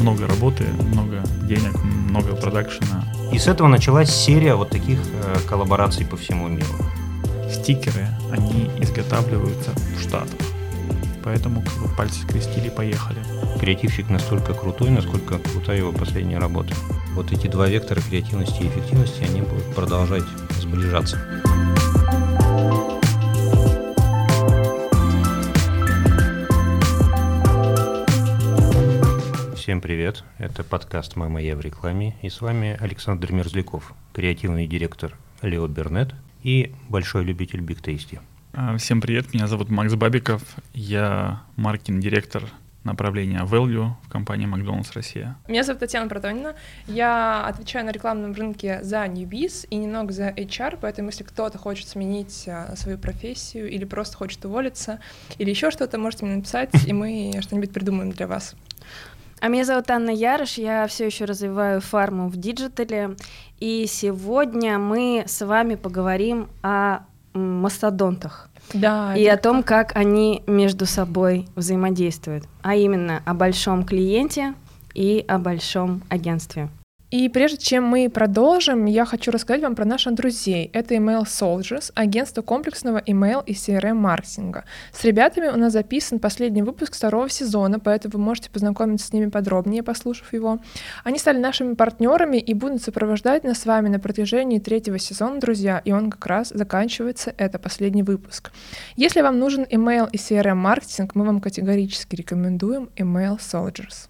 Много работы, много денег, много продакшена. И с этого началась серия вот таких э, коллабораций по всему миру. Стикеры, они изготавливаются в Штатах. Поэтому как бы пальцы скрестили и поехали. Креативщик настолько крутой, насколько крутая его последняя работа. Вот эти два вектора креативности и эффективности, они будут продолжать сближаться. Всем привет, это подкаст «Мама, я в рекламе» и с вами Александр Мерзляков, креативный директор Лео Бернет и большой любитель Биг Tasty. А, Всем привет, меня зовут Макс Бабиков, я маркетинг-директор направления Value в компании Макдональдс Россия. Меня зовут Татьяна Протонина. Я отвечаю на рекламном рынке за Newbiz и немного за HR, поэтому если кто-то хочет сменить а, свою профессию или просто хочет уволиться, или еще что-то, можете мне написать, и мы что-нибудь придумаем для вас. А меня зовут Анна Ярош, я все еще развиваю фарму в digital е, и сегодня мы с вами поговорим о мастодонтах Да. и о том, как они между собой взаимодействуют, а именно о большом клиенте и о большом агентстве. И прежде чем мы продолжим, я хочу рассказать вам про наших друзей. Это Email Soldiers, агентство комплексного email и CRM-маркетинга. С ребятами у нас записан последний выпуск второго сезона, поэтому вы можете познакомиться с ними подробнее, послушав его. Они стали нашими партнерами и будут сопровождать нас с вами на протяжении третьего сезона, друзья, и он как раз заканчивается, это последний выпуск. Если вам нужен email и CRM-маркетинг, мы вам категорически рекомендуем Email Soldiers.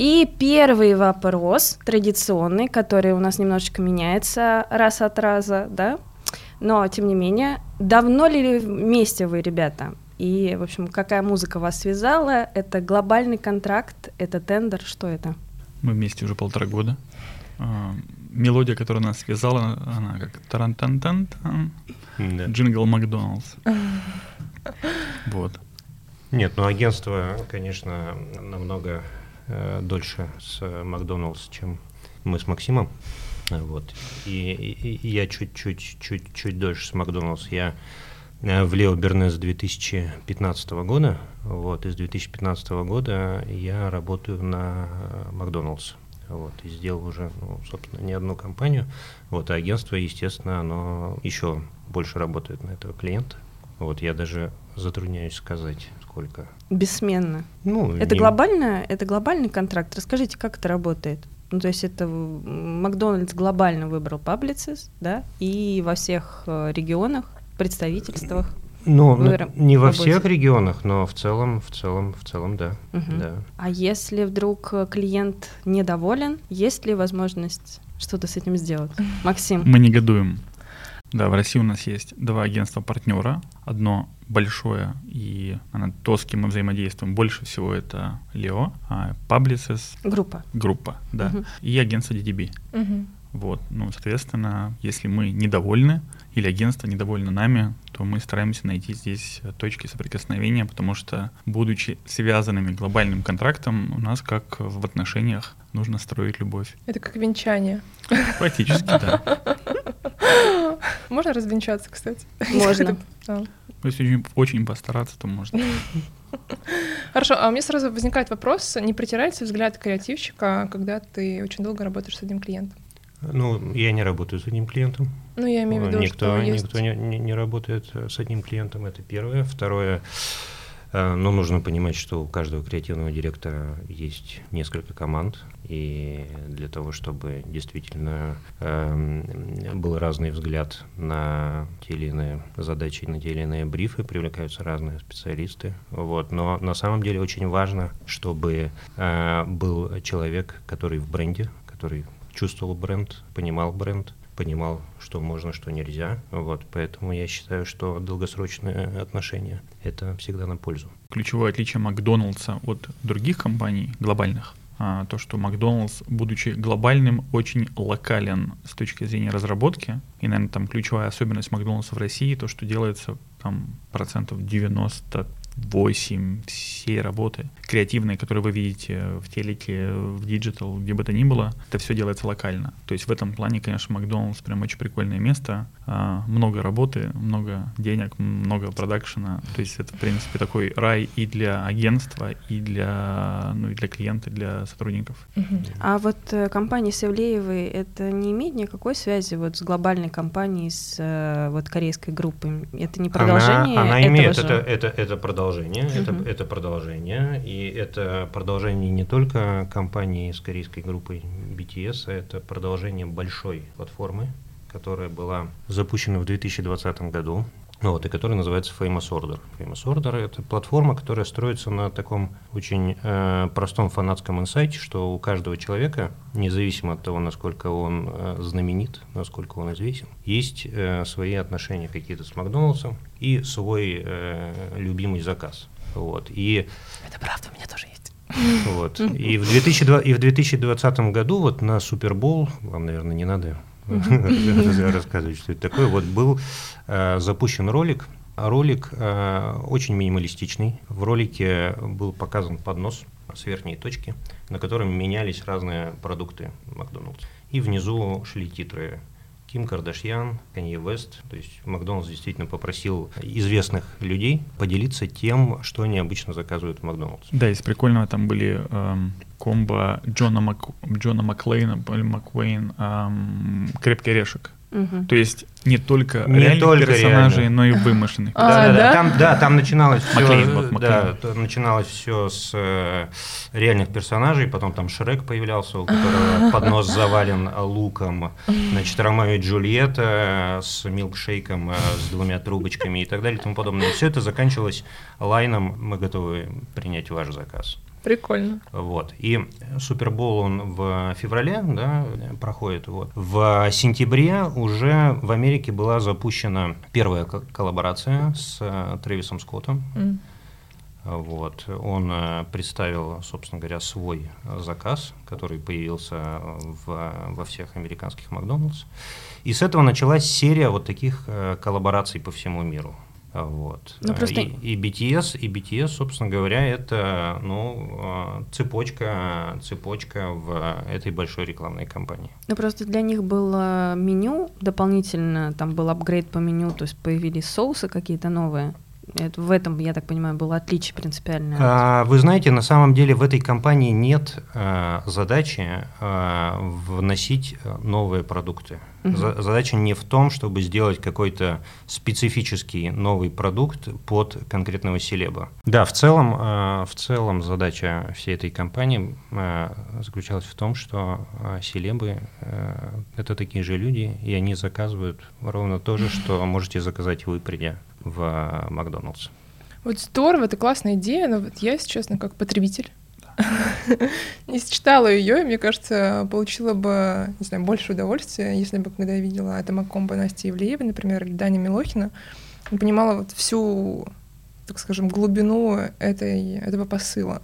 И первый вопрос, традиционный, который у нас немножечко меняется раз от раза, да, но тем не менее, давно ли вместе вы, ребята? И, в общем, какая музыка вас связала? Это глобальный контракт, это тендер, что это? Мы вместе уже полтора года. А, Мелодия, которая нас связала, она как таран-тан-тан-тан, Да. джингл Макдоналдс. Вот. Нет, ну агентство, конечно, намного э, дольше с э, Макдоналдс, чем мы с Максимом. Э, Вот. И, и- и я чуть-чуть, чуть-чуть дольше с Макдоналдс. Я э, в Лео Бернес с 2015 года. Вот. И с 2015 года я работаю на Макдоналдс. Вот, и сделал уже, ну, собственно, не одну компанию. Вот, а агентство, естественно, оно еще больше работает на этого клиента. Вот, я даже затрудняюсь сказать, сколько. Бессменно. Ну, Это не- глобально, это глобальный контракт. Расскажите, как это работает? Ну, то есть это Макдональдс глобально выбрал Publicis, да, и во всех э, регионах, представительствах. Ну, Вы ра- не во всех регионах, но в целом, в целом, в целом, да. Мгм. да. А если вдруг э, клиент недоволен, есть ли возможность что-то с этим сделать? Максим, Мы негодуем. Да, в России у нас есть два агентства-партнера. Одно большое, и она, то, с кем мы взаимодействуем больше всего, это Лео, а Publicis группа. группа, да, Мгм. и агентство DDB. Мгм. Вот, ну, соответственно, если мы недовольны или агентство недовольно нами, то мы стараемся найти здесь э, точки соприкосновения, потому что, будучи связанными глобальным контрактом, у нас, как в отношениях, нужно строить любовь. Это как венчание. Практически, да. Можно развенчаться, кстати? Можно. Да. Если очень, очень постараться, то можно. Хорошо, а у меня сразу возникает вопрос, не протирается взгляд креативщика, когда ты очень долго работаешь с одним клиентом? Ну, я не работаю с одним клиентом. Ну, я имею в виду, никто что есть... никто не, не- не работает с одним клиентом, это первое. Второе, э, ну, нужно понимать, что у каждого креативного директора есть несколько команд, и для того, чтобы действительно эм, был разный взгляд на те или иные задачи, на те или иные брифы, привлекаются разные специалисты. Вот. Но на самом деле очень важно, чтобы э, был человек, который в бренде, который чувствовал бренд, понимал бренд, понимал, что можно, что нельзя. Вот, поэтому я считаю, что долгосрочные отношения – это всегда на пользу. Ключевое отличие Макдоналдса от других компаний глобальных а, то, что Макдоналдс, будучи глобальным, очень локален с точки зрения разработки. И, наверное, там ключевая особенность Макдоналдса в России, то, что делается там процентов 98 всей работы креативные, которые вы видите в телеке, в digital, где бы то ни было, это все делается локально. То есть в этом плане, конечно, Макдоналдс прям очень прикольное место. А, много работы, много денег, много продакшена. То есть это, в принципе, такой рай и для агентства, и для, ну, и для клиента, и для сотрудников. А вот э, компания Севлеевой, это не имеет никакой связи вот с глобальной компанией, с э, вот корейской группой? Это не продолжение Она, она этого имеет же? это, это, это продолжение, это, Мгм. это продолжение, и это продолжение не только компании с корейской группой BTS, а это продолжение большой платформы, которая была запущена в 2020 году. Вот, и которая называется Famous Order. Famous Order — это платформа, которая строится на таком очень э, простом фанатском инсайте, что у каждого человека, независимо от того, насколько он э, знаменит, насколько он известен, есть э, свои отношения какие-то с Макдональдсом и свой э, любимый заказ. Вот. И Это правда, у меня тоже есть. вот. И в, 2002, и в 2020 году вот на Супербол, вам, наверное, не надо рассказывать, что это такое, вот был э, запущен ролик. Ролик э, очень минималистичный. В ролике был показан поднос с верхней точки, на котором менялись разные продукты Макдональдс. И внизу шли титры Ким Кардашьян, Канье Вест. То есть Макдональдс действительно попросил известных людей поделиться тем, что они обычно заказывают в Макдональдс. Да, из прикольного там были эм, комбо Джона, Мак... Джона Маклейна, Маквейн, эм, «Крепкий орешек». Мгм. То есть не только Не реальных только персонажей, реально. но и вымышленных. А, да, да, да? Там, да, там начиналось все, Маклейн, вот, да, Маклейн. то- начиналось все с э, реальных персонажей, потом там Шрек появлялся, у которого поднос завален луком, значит, Ромео и Джульетта с милкшейком, э, с двумя трубочками и так далее и тому подобное. Все это заканчивалось лайном «Мы готовы принять ваш заказ». Прикольно. Вот. И Супербол он в феврале да, проходит. Вот. В сентябре уже в Америке была запущена первая ко- коллаборация с э, Трэвисом Скоттом. М. Вот. Он э, представил, собственно говоря, свой заказ, который появился в, во всех американских Макдональдс. И с этого началась серия вот таких э, коллабораций по всему миру. А, Вот. Ну, просто- И, и BTS, и BTS, собственно говоря, это ну, э, цепочка, цепочка в этой большой рекламной кампании. Ну, просто для них было меню дополнительно, там был апгрейд по меню, то есть появились соусы какие-то новые. Это, в этом, я так понимаю, было отличие принципиальное. А, Вы знаете, на самом деле в этой компании нет э, задачи э, вносить новые продукты. За- задача не в том, чтобы сделать какой-то специфический новый продукт под конкретного селеба. Да, в целом, э, в целом задача всей этой компании э, заключалась в том, что э, селебы это такие же люди, и они заказывают ровно то же, что можете заказать вы, придя в Макдоналдс. Вот здорово, это классная идея, но вот я, если честно, как потребитель, не считала ее, и мне кажется, получила бы, не знаю, больше удовольствия, если бы, когда я видела это Макомба Насти Ивлеевой, например, или Дани Милохина, понимала вот всю, так скажем, глубину этой, этого посыла.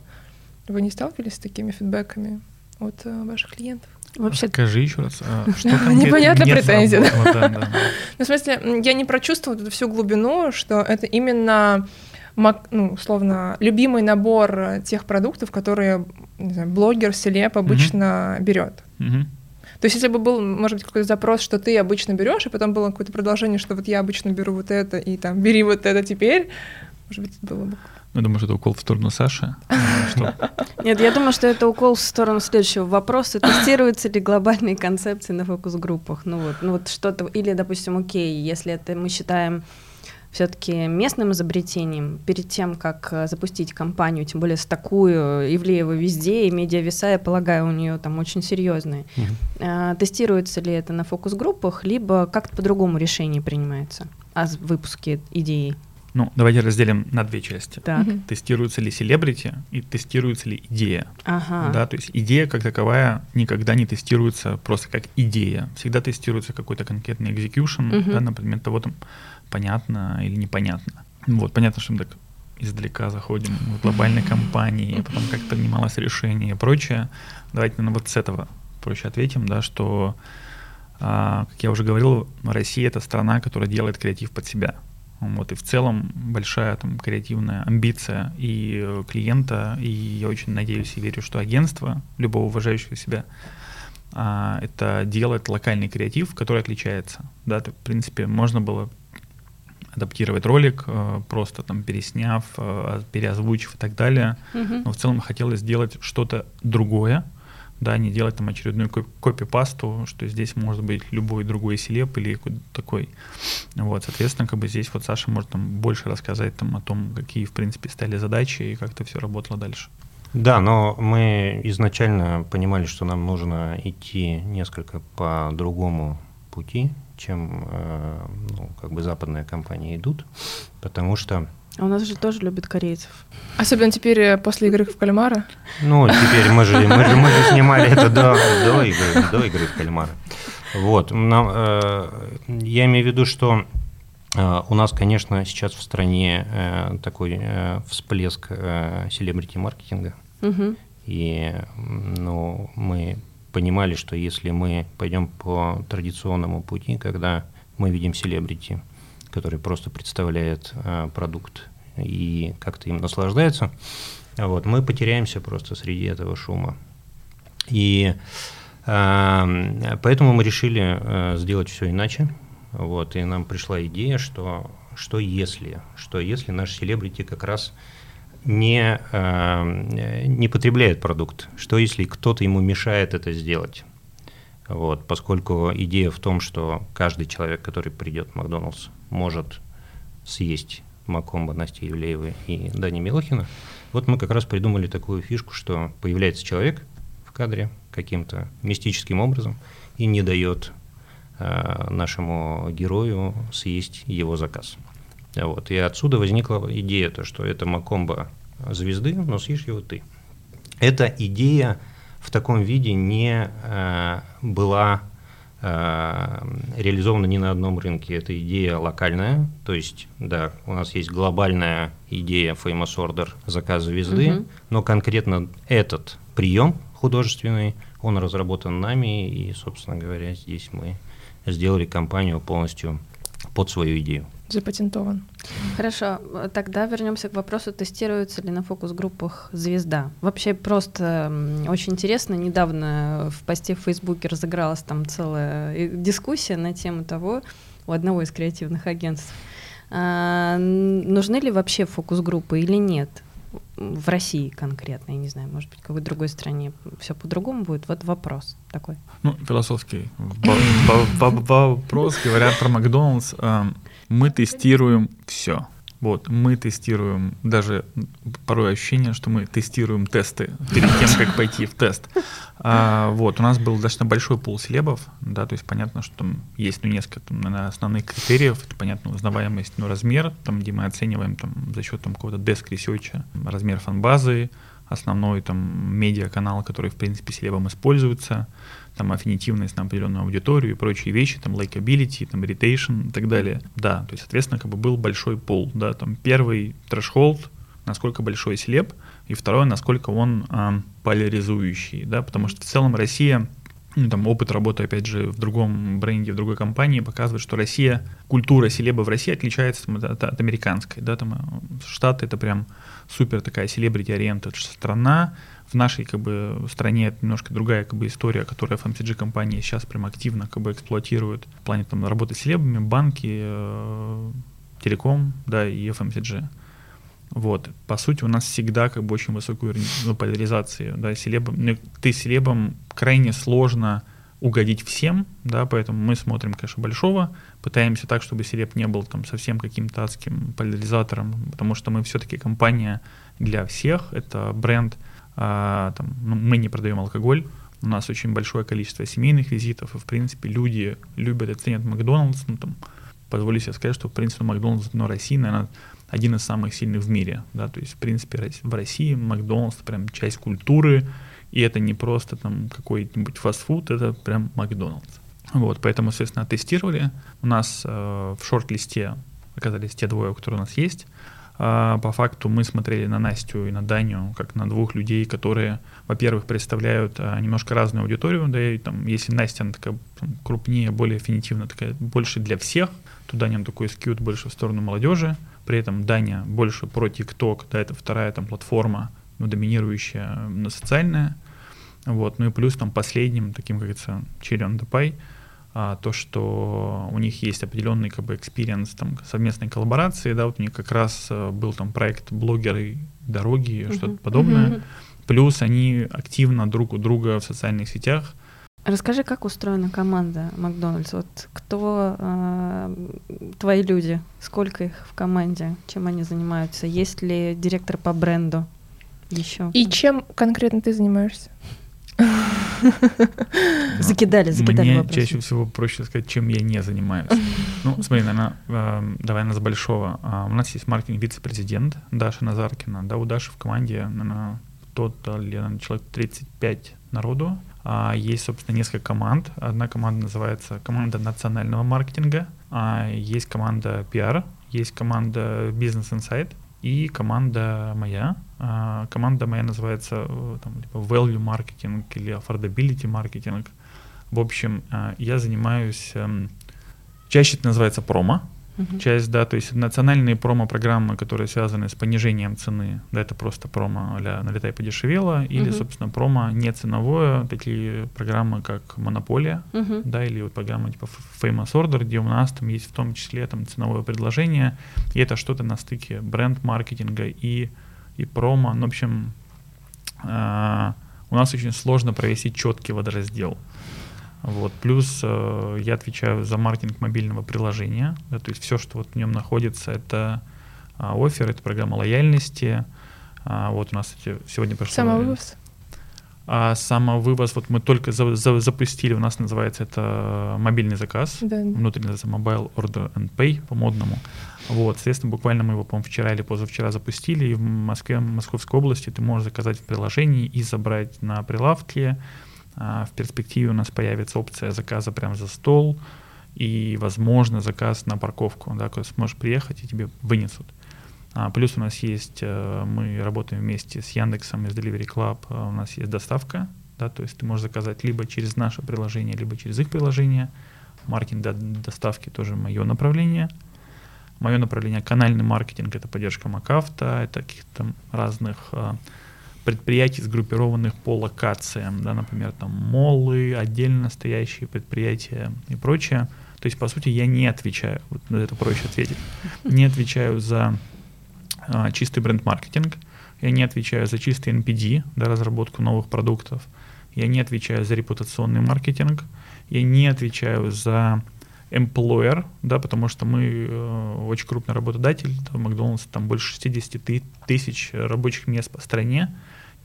Вы не сталкивались с такими фидбэками от э, ваших клиентов? Вообще, Скажи еще раз, а, что конкретно Непонятно не претензия, да? сработало? Да, да. Ну, в смысле, я не прочувствовала эту всю глубину, что это именно, ну, условно, любимый набор э, тех продуктов, которые не знаю, блогер, селеп обычно берет. Мгм. То есть, если бы был, может быть, какой-то запрос, что ты обычно берешь, и потом было какое-то продолжение, что вот я обычно беру вот это, и там бери вот это теперь, может быть, это было бы. Я думаю, что это укол в сторону Саши. а, нет, я думаю, что это укол в сторону следующего вопроса. Тестируются ли глобальные концепции на фокус-группах? Ну вот, ну вот что-то, или, допустим, окей, если это мы считаем все-таки местным изобретением, перед тем, как э, запустить компанию, тем более с такую Ивлеева везде, и медиавеса, я полагаю, у нее там очень серьезные. А, Тестируется ли это на фокус-группах, либо как-то по-другому решение принимается о с- выпуске идеи? Ну, давайте разделим на две части. Так, Мгм. Тестируется ли селебрити и тестируется ли идея. ага. Да, то есть идея как таковая никогда не тестируется просто как идея. Всегда тестируется какой-то конкретный execution, Мгм. да, например, того там понятно или непонятно. Вот, понятно, что мы так издалека заходим в глобальной компании, потом как принималось решение и прочее. Давайте, наверное, вот с этого проще ответим, да, что, а, как я уже говорил, Россия — это страна, которая делает креатив под себя. Вот, и в целом большая там креативная амбиция и клиента, и я очень надеюсь и верю, что агентство любого уважающего себя а, это делает локальный креатив, который отличается. Да, то, в принципе, можно было адаптировать ролик, э, просто там пересняв, э, переозвучив и так далее. Мгм. Но в целом хотелось сделать что-то другое, да, не делать там очередную коп- копипасту, что здесь может быть любой другой селеп или какой-то такой. Вот, соответственно, как бы здесь вот Саша может там больше рассказать там о том, какие, в принципе, стали задачи и как это все работало дальше. Да, но мы изначально понимали, что нам нужно идти несколько по другому пути, чем э, ну, как бы западные компании идут, потому что А у нас же тоже любят корейцев. Особенно теперь э, после игры в кальмара. Ну, теперь мы же, мы же, мы же снимали это до, до, игры, до игры в кальмара. Вот. Нам, э, я имею в виду, что э, у нас, конечно, сейчас в стране э, такой э, всплеск э, селебрити-маркетинга. Мгм. И м, ну, мы понимали, что если мы пойдем по традиционному пути, когда мы видим селебрити, который просто представляет э, продукт и как-то им наслаждается, вот, мы потеряемся просто среди этого шума. И э, поэтому мы решили э, сделать все иначе. Вот, и нам пришла идея, что, что если, что если наш селебрити как раз не, э, не потребляет продукт, что если кто-то ему мешает это сделать. Вот, поскольку идея в том, что каждый человек, который придет в Макдоналдс, может съесть Макомба Насти Евлеевой и Дани Милохина, вот мы как раз придумали такую фишку, что появляется человек в кадре каким-то мистическим образом и не дает э, нашему герою съесть его заказ. Вот. И отсюда возникла идея, то, что это Макомба звезды, но съешь его ты. Эта идея в таком виде не э, была э, реализована ни на одном рынке. Это идея локальная, то есть, да, у нас есть глобальная идея Famous Order заказа звезды, Мгм. но конкретно этот прием художественный, он разработан нами, и, собственно говоря, здесь мы сделали компанию полностью под свою идею. Запатентован. Хорошо, тогда вернемся к вопросу, тестируется ли на фокус-группах звезда. Вообще просто очень интересно, недавно в посте в Фейсбуке разыгралась там целая э, дискуссия на тему того, у одного из креативных агентств, а, нужны ли вообще фокус-группы или нет? В России конкретно, я не знаю, может быть, в какой другой стране все по-другому будет. Вот вопрос такой. Ну, философский во- во- во- вопрос, говоря про Макдоналдс, мы тестируем все. Вот, мы тестируем, даже порой ощущение, что мы тестируем тесты перед тем, как пойти в тест. А, вот, у нас был достаточно большой пул селебов, да, то есть понятно, что там есть ну, несколько там, наверное, основных критериев, это понятно, узнаваемость, ну, размер, там, где мы оцениваем там, за счет там, какого-то desk research, размер фан-базы, основной там медиа-канал, который, в принципе, селебом используется, там аффинитивность на определенную аудиторию и прочие вещи, там likability, там irritation и так далее. Да, то есть, соответственно, как бы был большой пол, да, там первый трэшхолд, насколько большой селеб, и второе, насколько он а, поляризующий, да, потому что в целом Россия ну, там опыт работы, опять же, в другом бренде, в другой компании показывает, что Россия, культура селеба в России отличается там, от, от американской, да, там э, Штаты это прям супер такая селебрити ориентед страна, в нашей как бы стране это немножко другая как бы история, которую FMCG компании сейчас прям активно как бы эксплуатируют в плане там работы с селебами, банки, э, телеком, да, и FMCG. Вот. По сути, у нас всегда как бы очень высокий уровень ну, поляризации. Да, селебом, ну, ты селебом крайне сложно угодить всем, да, поэтому мы смотрим, конечно, большого, пытаемся так, чтобы селеб не был там совсем каким-то адским поляризатором, потому что мы все-таки компания для всех, это бренд, а, там, ну, мы не продаем алкоголь, у нас очень большое количество семейных визитов, и, в принципе, люди любят и ценят Макдоналдс, ну, там, позволю себе сказать, что, в принципе, Макдоналдс, но России, наверное, один из самых сильных в мире, да, то есть, в принципе, в России Макдоналдс прям часть культуры, и это не просто там какой-нибудь фастфуд, это прям Макдоналдс. Вот, поэтому, соответственно, тестировали. У нас э, в шорт-листе оказались те двое, которые у нас есть. А по факту мы смотрели на Настю и на Даню как на двух людей, которые, во-первых, представляют а, немножко разную аудиторию, да, и там, если Настя, она такая там, крупнее, более аффинитивная, такая больше для всех, то Даня такой skewed больше в сторону молодежи, при этом Даня больше про ТикТок, да, это вторая там платформа, ну, доминирующая на социальная, вот, ну и плюс там последним, таким, как говорится, cherry on the pie, а, то, что у них есть определенный как бы experience там совместной коллаборации, да, вот у них как раз а, был там проект блогеры дороги, uh-huh. что-то подобное, uh-huh. плюс они активно друг у друга в социальных сетях. Расскажи, как устроена команда Макдональдс? Вот кто э, твои люди? Сколько их в команде? Чем они занимаются? Есть ли директор по бренду еще? И чем конкретно ты занимаешься? Закидали, закидали Мне чаще всего проще сказать, чем я не занимаюсь. Ну, смотри, наверное, эм, давай на с большого. А, у нас есть маркетинг вице-президент Даша Назаркина. Да, у Даши в команде, наверное, тот человек 35 народу. А есть, собственно, несколько команд. Одна команда называется команда национального маркетинга, а есть команда PR, есть команда Business Insight, и команда моя. А, команда моя называется э, там, типа value marketing или affordability marketing. В общем, а, я занимаюсь, эм, чаще это называется промо, uh-huh. часть, да, то есть национальные промо-программы, которые связаны с понижением цены, да, это просто промо для налетай подешевело, или, uh-huh. собственно, промо не ценовое, такие программы, как Монополия, uh-huh. да, или вот программа типа Famous Order, где у нас там есть в том числе там ценовое предложение, и это что-то на стыке бренд-маркетинга и, и промо, ну, в общем, э, у нас очень сложно провести четкий водораздел. Вот. Плюс э, я отвечаю за маркетинг мобильного приложения. Да, то есть все, что вот в нем находится, это э, офер, это программа лояльности. А, вот у нас кстати, сегодня прошло... Самовывоз? А самовывоз, вот мы только за, за, запустили, у нас называется это мобильный заказ, да. внутренний называется Mobile Order and Pay по-модному. Вот, соответственно, буквально мы его, по-моему, вчера или позавчера запустили, и в Москве, в Московской области ты можешь заказать в приложении и забрать на прилавке, а, в перспективе у нас появится опция заказа прямо за стол и, возможно, заказ на парковку, да, куда сможешь приехать и тебе вынесут. А, плюс у нас есть, э, мы работаем вместе с Яндексом из Delivery Club, а, у нас есть доставка, да, то есть ты можешь заказать либо через наше приложение, либо через их приложение. Маркетинг до доставки тоже мое направление. Мое направление канальный маркетинг это поддержка Макафта, это каких-то разных предприятий, сгруппированных по локациям, да, например, там молы, отдельно стоящие предприятия и прочее. То есть, по сути, я не отвечаю, вот на это проще ответить, не отвечаю за а, чистый бренд-маркетинг, я не отвечаю за чистый NPD, да, разработку новых продуктов, я не отвечаю за репутационный маркетинг, я не отвечаю за employer, да, потому что мы э, очень крупный работодатель, да, Макдональдс там больше 60 тысяч рабочих мест по стране,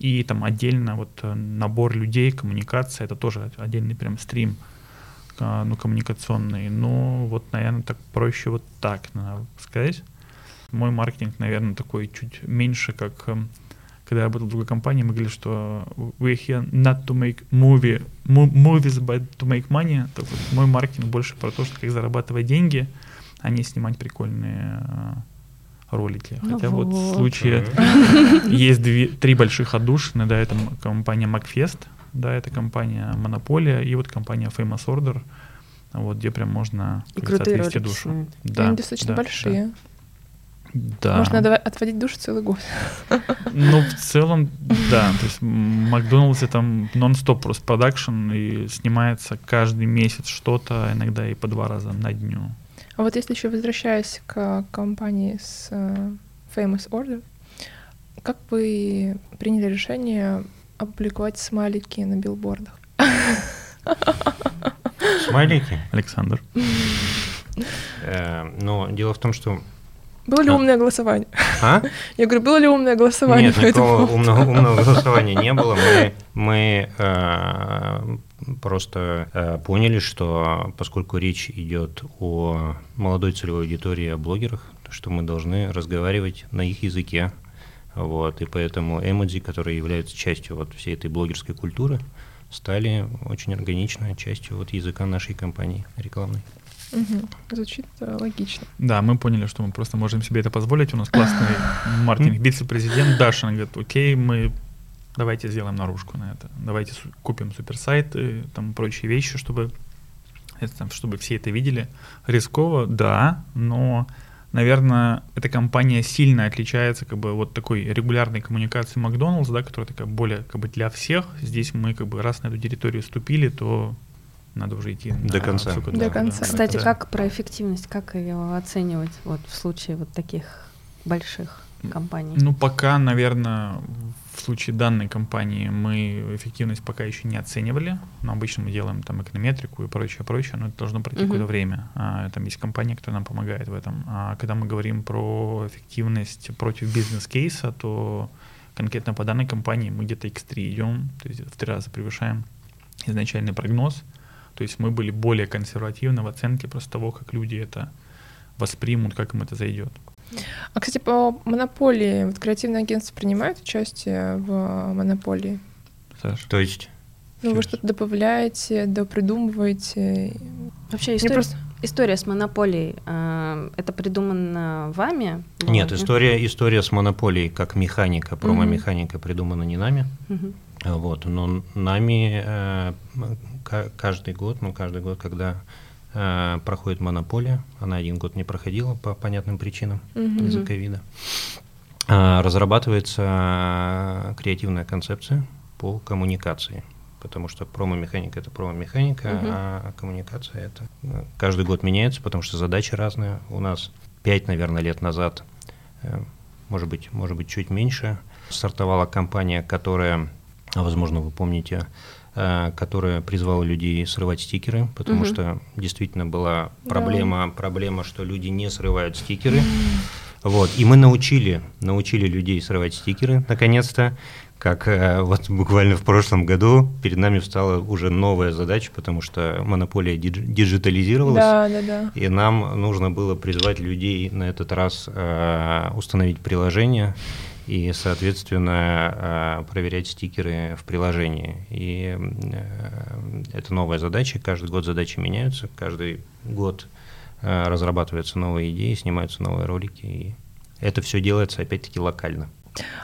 и там отдельно вот э, набор людей, коммуникация, это тоже отдельный прям стрим, ну, коммуникационный. Ну, вот, наверное, так проще вот так, надо сказать. Мой маркетинг, наверное, такой чуть меньше, как эм, когда я работал в другой компании, мы говорили, что we're here not to make movie, movies, but to make money. Так вот, мой маркетинг больше про то, что как зарабатывать деньги, а не снимать прикольные э, ролики. Ну Хотя вот, вот в случае есть две, три больших отдушины, да, это компания MacFest, да, это компания Монополия и вот компания Famous Order, вот где прям можно и крутые отвести душу. Да, Они достаточно да, большие. Да. Надо отводить душ целый год. Ну, в целом, да. То есть Макдональдс это нон-стоп просто продакшн, и снимается каждый месяц что-то, иногда и по два раза на дню. А вот если еще возвращаясь к компании с uh, Famous Order, как вы приняли решение опубликовать смайлики на билбордах? Смайлики? Александр. Э, но дело в том, что было ли а? умное голосование? А? Я говорю, было ли умное голосование? Нет, никакого умного, умного голосования не было. Мы, мы э, просто э, поняли, что поскольку речь идет о молодой целевой аудитории, о блогерах, что мы должны разговаривать на их языке. Вот, и поэтому эмодзи, которые являются частью вот всей этой блогерской культуры, стали очень органичной частью вот языка нашей компании рекламной. Мгм. Звучит э, логично. Да, мы поняли, что мы просто можем себе это позволить. У нас классный маркетинг вице-президент Даша, она говорит, окей, мы давайте сделаем наружку на это. Давайте су- купим суперсайты, там прочие вещи, чтобы, это, там, чтобы все это видели. Рисково, да, но, наверное, эта компания сильно отличается как бы вот такой регулярной коммуникации Макдоналдс, да, которая такая более как бы для всех. Здесь мы как бы раз на эту территорию ступили, то надо уже идти До на конца. высокую До дорогу, конца. да. Кстати, Да. как про эффективность, как ее оценивать вот в случае вот таких больших компаний? Ну, пока, наверное, в случае данной компании мы эффективность пока еще не оценивали, но обычно мы делаем там эконометрику и прочее, прочее, но это должно пройти Мгм. какое-то время. А, там есть компания, которая нам помогает в этом. А когда мы говорим про эффективность против бизнес-кейса, то конкретно по данной компании мы где-то x3 идем, то есть в три раза превышаем изначальный прогноз. То есть мы были более консервативны в оценке просто того, как люди это воспримут, как им это зайдет. А, кстати, по монополии, вот креативные агентства принимают участие в монополии? Саш? То есть Ну, вы что-то добавляете, допридумываете? Вообще история, просто... история с монополией, э, это придумано вами? нет, Вот, история, история с монополией как механика, промо-механика придумана не нами. А Вот, но нами э, каждый год, ну каждый год, когда э, проходит монополия, она один год не проходила по понятным причинам Мгм. из-за ковида, а, разрабатывается э, креативная концепция по коммуникации. Потому что промо-механика это промо-механика, Мгм. а коммуникация это э, каждый год меняется, потому что задачи разные. У нас пять, наверное, лет назад, э, может быть, может быть, чуть меньше, стартовала компания, которая, возможно, вы помните, э, которая призвала людей срывать стикеры, потому Мгм. что действительно была Да. проблема, проблема, что люди не срывают стикеры. Вот, и мы научили, научили людей срывать стикеры, наконец-то, как э, вот буквально в прошлом году перед нами встала уже новая задача, потому что монополия дидж- диджитализировалась, Да, да, да. и нам нужно было призвать людей на этот раз э, установить приложение и, соответственно, э, проверять стикеры в приложении. И э, это новая задача, каждый год задачи меняются, каждый год э, разрабатываются новые идеи, снимаются новые ролики, и это все делается опять-таки локально.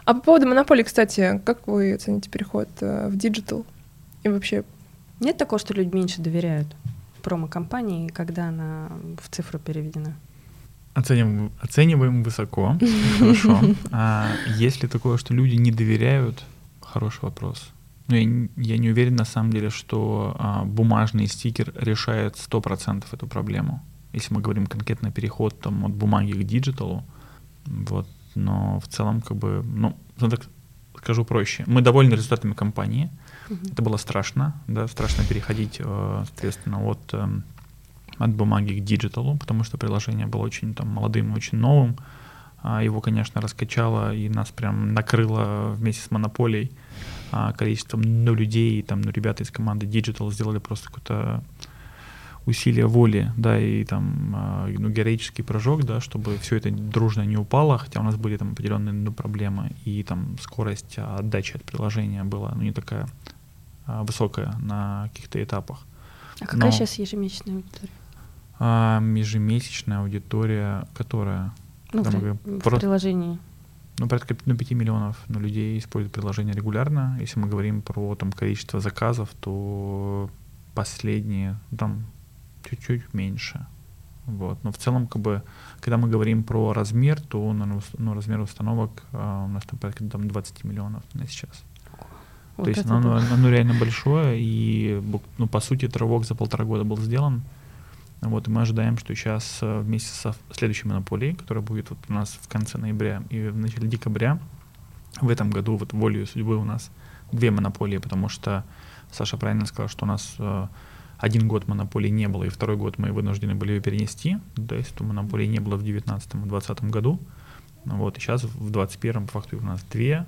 А по поводу монополии, кстати, как вы оцените переход в digital? И вообще, Нет такого, что люди меньше доверяют промо-кампании, когда она в цифру переведена? Оцениваем, оцениваем высоко, хорошо. А есть ли такое, что люди не доверяют? Хороший вопрос. Но я, н- я не уверен на самом деле, что а, бумажный стикер решает 100% эту проблему. Если мы говорим конкретно переход там, от бумаги к digital у, вот, но в целом как бы, ну, ну, так скажу проще. Мы довольны результатами кампании. Это было страшно, да, страшно переходить, э, соответственно, от, эм, от бумаги к digital у, потому что приложение было очень там молодым, очень новым. А, Его, конечно, раскачало и нас прям накрыло вместе с монополией а, количеством ну, людей, там, ну, ребята из команды Digital сделали просто какое-то усилие воли, да, и там, а, ну, героический прыжок, да, чтобы все это дружно не упало, хотя у нас были там определенные ну, проблемы, и там скорость отдачи от приложения была, ну, не такая высокая на каких-то этапах. А какая Но- сейчас ежемесячная аудитория? А ежемесячная аудитория, которая, Ну, в, говорим в про- приложении. ну, порядка ну, 5 миллионов ну, людей используют приложение регулярно. Если мы говорим про там, количество заказов, то последние ну, там чуть-чуть меньше. Вот. Но в целом, как бы, когда мы говорим про размер, то наверно, ус- ну, размер установок а, у нас там порядка там, 20 миллионов на сейчас. Вот То есть оно, да. оно реально большое, и ну, по сути травок за полтора года был сделан. Вот, и мы ожидаем, что сейчас э, вместе со следующей монополией, которая будет вот у нас в конце ноября и в начале декабря, в этом году вот волею судьбы у нас две монополии, потому что Саша правильно сказал, что у нас э, один год монополии не было, и второй год мы вынуждены были ее перенести, то есть эту монополии не было в 2019 и 2020 году. Вот, и сейчас в 2021 по факту у нас две,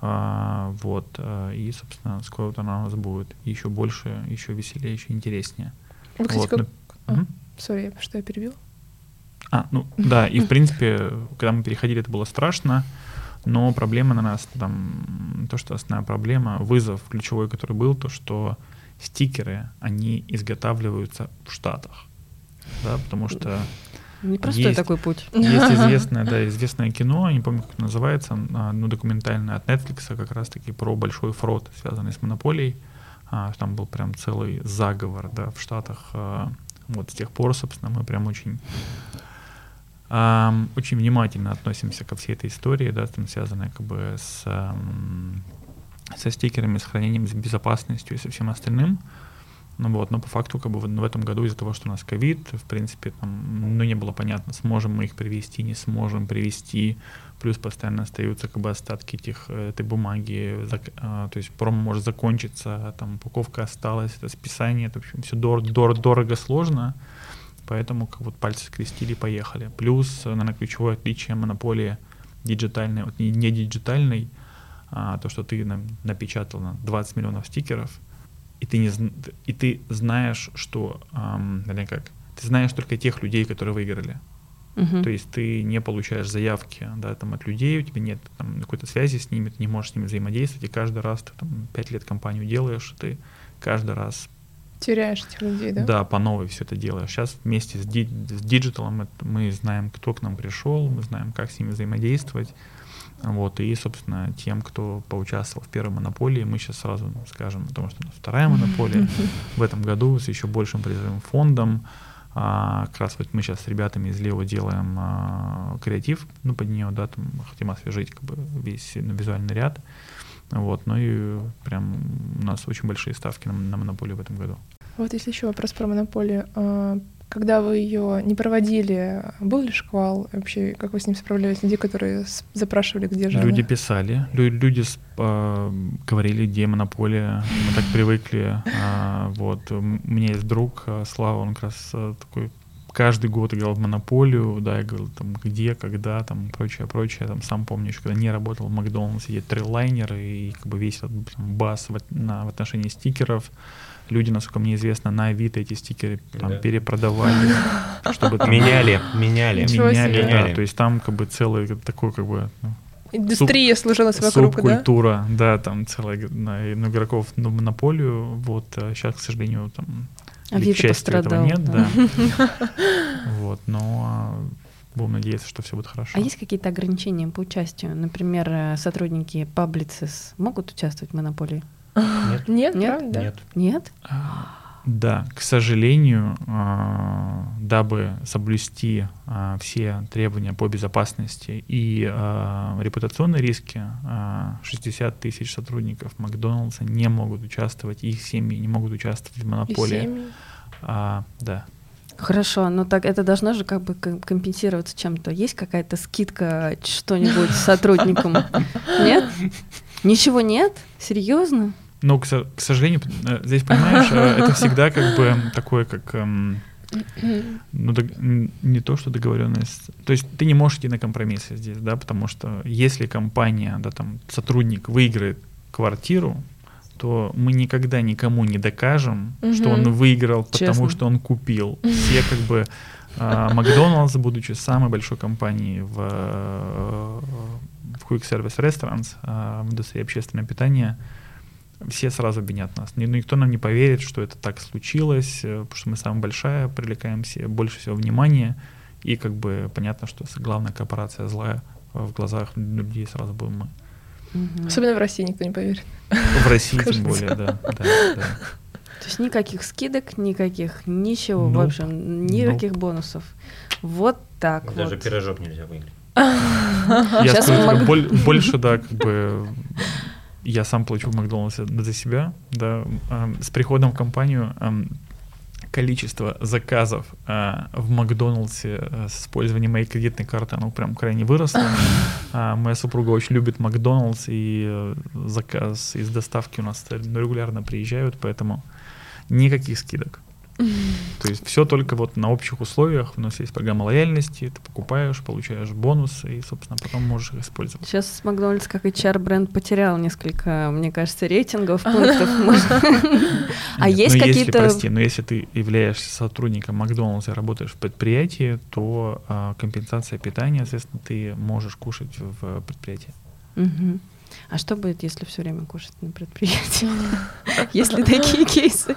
а, вот, а, и, собственно, скоро вот она у нас будет еще больше, еще веселее, еще интереснее. вы, кстати, Вот, как... А. Сори, я- что я перебил? А, ну да, и в принципе, когда мы переходили, это было страшно, но проблема на нас, там, то, что основная проблема, вызов ключевой, который был, то, что стикеры, они изготавливаются в Штатах. да, потому что Непростой Есть. такой путь. есть известное, да, известное кино, я не помню, как это называется, а, ну, документальное от Netflix, как раз-таки про большой фрод, связанный с монополией. А, Там был прям целый заговор, да, в Штатах. Вот с тех пор, собственно, мы прям очень ам, очень внимательно относимся ко всей этой истории, да, там связанной как бы с ам, со стикерами, с хранением, с безопасностью и со всем остальным. Ну вот, но по факту как бы в этом году из-за того, что у нас ковид, в принципе, там, ну не было понятно, сможем мы их привести, не сможем привести, плюс постоянно остаются как бы остатки этих, э, этой бумаги, а, то есть промо может закончиться, там упаковка осталась, это списание, это, в общем, все дор- дор- дорого, сложно, поэтому как вот пальцы скрестили и поехали. Плюс, э, наверное, ключевое отличие монополии диджитальной от не, диджитальной, а, то, что ты напечатал на 20 миллионов стикеров, и ты, не, и ты знаешь, что, вернее как, ты знаешь только тех людей, которые выиграли. Мгм. То есть ты не получаешь заявки да, там, от людей, у тебя нет там, какой-то связи с ними, ты не можешь с ними взаимодействовать, и каждый раз ты там, пять лет кампанию делаешь, ты каждый раз Теряешь этих людей, да? да, по новой все это делаешь. Сейчас вместе с, ди- с digital ом мы знаем, кто к нам пришел, мы знаем, как с ними взаимодействовать. Вот, и, собственно, тем, кто поучаствовал в первой монополии, мы сейчас сразу скажем, потому что у нас вторая монополия в этом году с еще большим призовым фондом. А, как раз вот мы сейчас с ребятами из Лео делаем а, креатив, ну, под нее, да, там хотим освежить как бы весь ну, визуальный ряд. Вот, ну и прям у нас очень большие ставки на, на монополию в этом году. Вот если еще вопрос про монополию. Когда вы ее не проводили, был ли шквал? Вообще, как вы с ним справлялись? Люди, которые запрашивали, где же Люди она? писали, лю- люди с- а, говорили, где монополия, мы так привыкли. а, вот у меня есть друг а, Слава, он как раз такой каждый год играл в монополию, да, я говорил, там, где, когда, там, прочее, прочее, там, сам помню, еще когда не работал в Макдональдсе, есть триллайнеры, и как бы весь этот там, бас в, на, в отношении стикеров, люди, насколько мне известно, на Авито эти стикеры там, Да. перепродавали, чтобы там Меняли, меняли. Меняли, да, Меняли. то есть там как бы целый такой как бы ну, Индустрия сложилась вокруг, да? субкультура, да, там целая на игроков на монополию. Вот сейчас, к сожалению, там или, Авито к счастью, этого нет, да. да. Вот, но а, будем надеяться, что все будет хорошо. А есть какие-то ограничения по участию? Например, э, сотрудники Publicis могут участвовать в монополии? Нет, Нет, Нет? правда? нет. Нет? А, Да, к сожалению, а, дабы соблюсти а, все требования по безопасности и репутационные риски, а, 60 тысяч сотрудников Макдоналдса не могут участвовать, их семьи не могут участвовать в И монополии. семьи. А, да. Хорошо, но так это должно же как бы ком- компенсироваться чем-то. Есть какая-то скидка что-нибудь сотрудникам? Нет? Ничего нет? Серьезно? Но, к, к сожалению, э, здесь, понимаешь, э, это всегда как бы такое, как... эм, ну, дог- не то, что договоренность. То есть ты не можешь идти на компромиссы здесь, да, потому что если компания, да, там, сотрудник выиграет квартиру, то мы никогда никому не докажем, что он выиграл, потому Честно. что он купил. Все как бы а, Макдоналдс, будучи самой большой компанией в, э, в Quick Service Restaurants, в индустрии общественного питания, все сразу обвинят нас. Ни- Никто нам не поверит, что это так случилось, э, потому что мы самая большая, привлекаем все, больше всего внимания, и как бы понятно, что главная корпорация злая в глазах людей сразу будем мы. Мгм. Особенно в России никто не поверит. В России Кажется. тем более, да. да, да. То есть никаких скидок, никаких ничего Nope. вообще, никаких бонусов. Вот так вот. Даже пирожок нельзя выиграть. Я скажу, больше, да, как бы я сам плачу в Макдональдсе за себя, да, с приходом в компанию количество заказов э, в Макдональдсе э, с использованием моей кредитной карты, оно прям крайне выросло. А, моя супруга очень любит Макдональдс, и э, заказ из доставки у нас регулярно приезжают, поэтому никаких скидок. То есть все только вот на общих условиях. У нас есть программа лояльности, ты покупаешь, получаешь бонусы и, собственно, потом можешь их использовать. Сейчас Макдональдс как HR-бренд потерял несколько, мне кажется, рейтингов, пунктов. А Нет, есть если, какие-то... прости, но если ты являешься сотрудником Макдональдса и работаешь в предприятии, то а, компенсация питания, соответственно, ты можешь кушать в предприятии. А что будет, если все время кушать на предприятии? Есть ли такие кейсы?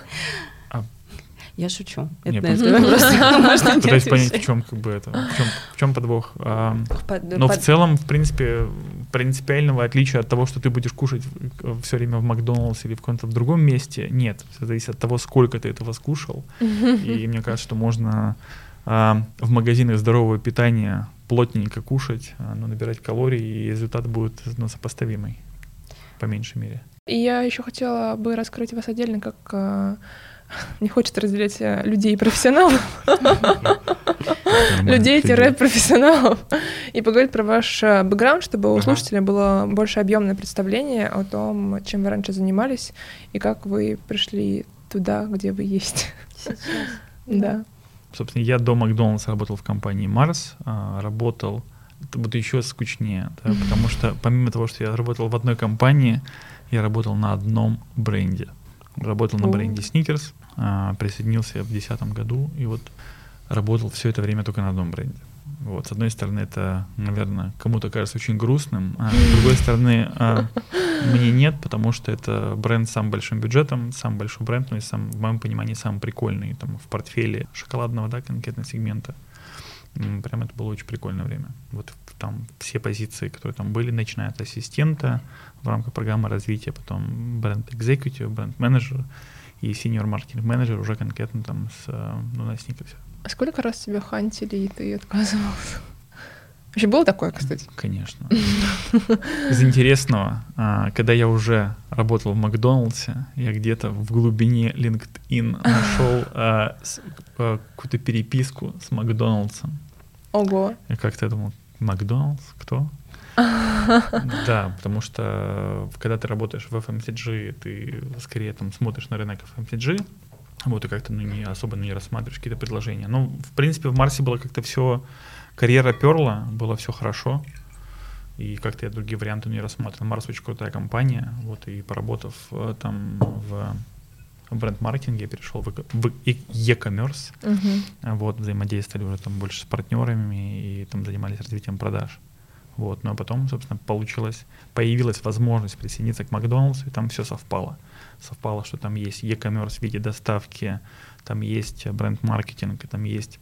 Я шучу. Это, это просто- Пытаюсь понять, в чем как бы это, в чем, в чем подвох. А, Под- Но в целом, в принципе, принципиального отличия от того, что ты будешь кушать все время в Макдоналдс или в каком-то другом месте, нет. Все зависит от того, сколько ты этого скушал. И мне кажется, что можно а, в магазинах здорового питания плотненько кушать, а, но набирать калории, и результат будет ну, сопоставимый, по меньшей мере. И я еще хотела бы раскрыть вас отдельно, как не хочет разделять э, людей и профессионалов, людей-профессионалов, и поговорить про ваш э, бэкграунд, чтобы у слушателя было больше объемное представление о том, чем вы раньше занимались и как вы пришли туда, где вы есть. Сейчас. Да. Собственно, я до Макдональдса работал в компании Марс, а, работал, это будет еще скучнее, да, потому что помимо того, что я работал в одной компании, я работал на одном бренде. Работал на бренде Snickers, а, присоединился в 2010 году, и вот работал все это время только на одном бренде. Вот, с одной стороны, это, наверное, кому-то кажется очень грустным, а с другой стороны, а, мне нет, потому что это бренд с самым большим бюджетом, самый большой бренд, ну и сам, в моем понимании самый прикольный там, в портфеле шоколадного, да, конкретно сегмента. Прям это было очень прикольное время. Вот там все позиции, которые там были, начиная от ассистента в рамках программы развития, потом бренд executive, бренд менеджер и senior маркетинг менеджер уже конкретно там с, э, ну, на сникерсе. А сколько раз тебя хантили, и ты отказывался? Вообще было такое, кстати? Конечно. Из интересного, а, когда я уже работал в Макдональдсе, я где-то в глубине LinkedIn нашел а, а, какую-то переписку с Макдональдсом. Ого. Я как-то думал, Макдональдс, кто? Да, потому что э, когда ты работаешь в FMCG, ты скорее там смотришь на рынок FMCG, вот и как-то ну, не особо не рассматриваешь какие-то предложения. Ну, в принципе, в Марсе было как-то все, карьера перла, было все хорошо, и как-то я другие варианты не рассматривал. Марс очень крутая компания, вот, и поработав э, там в бренд-маркетинге, я перешел в, в e-commerce, а Вот, взаимодействовали уже там больше с партнерами и там занимались развитием продаж. Вот, но потом, собственно, получилось, появилась возможность присоединиться к Макдоналдсу, и там все совпало. Совпало, что там есть e-commerce в виде доставки, там есть бренд-маркетинг, там есть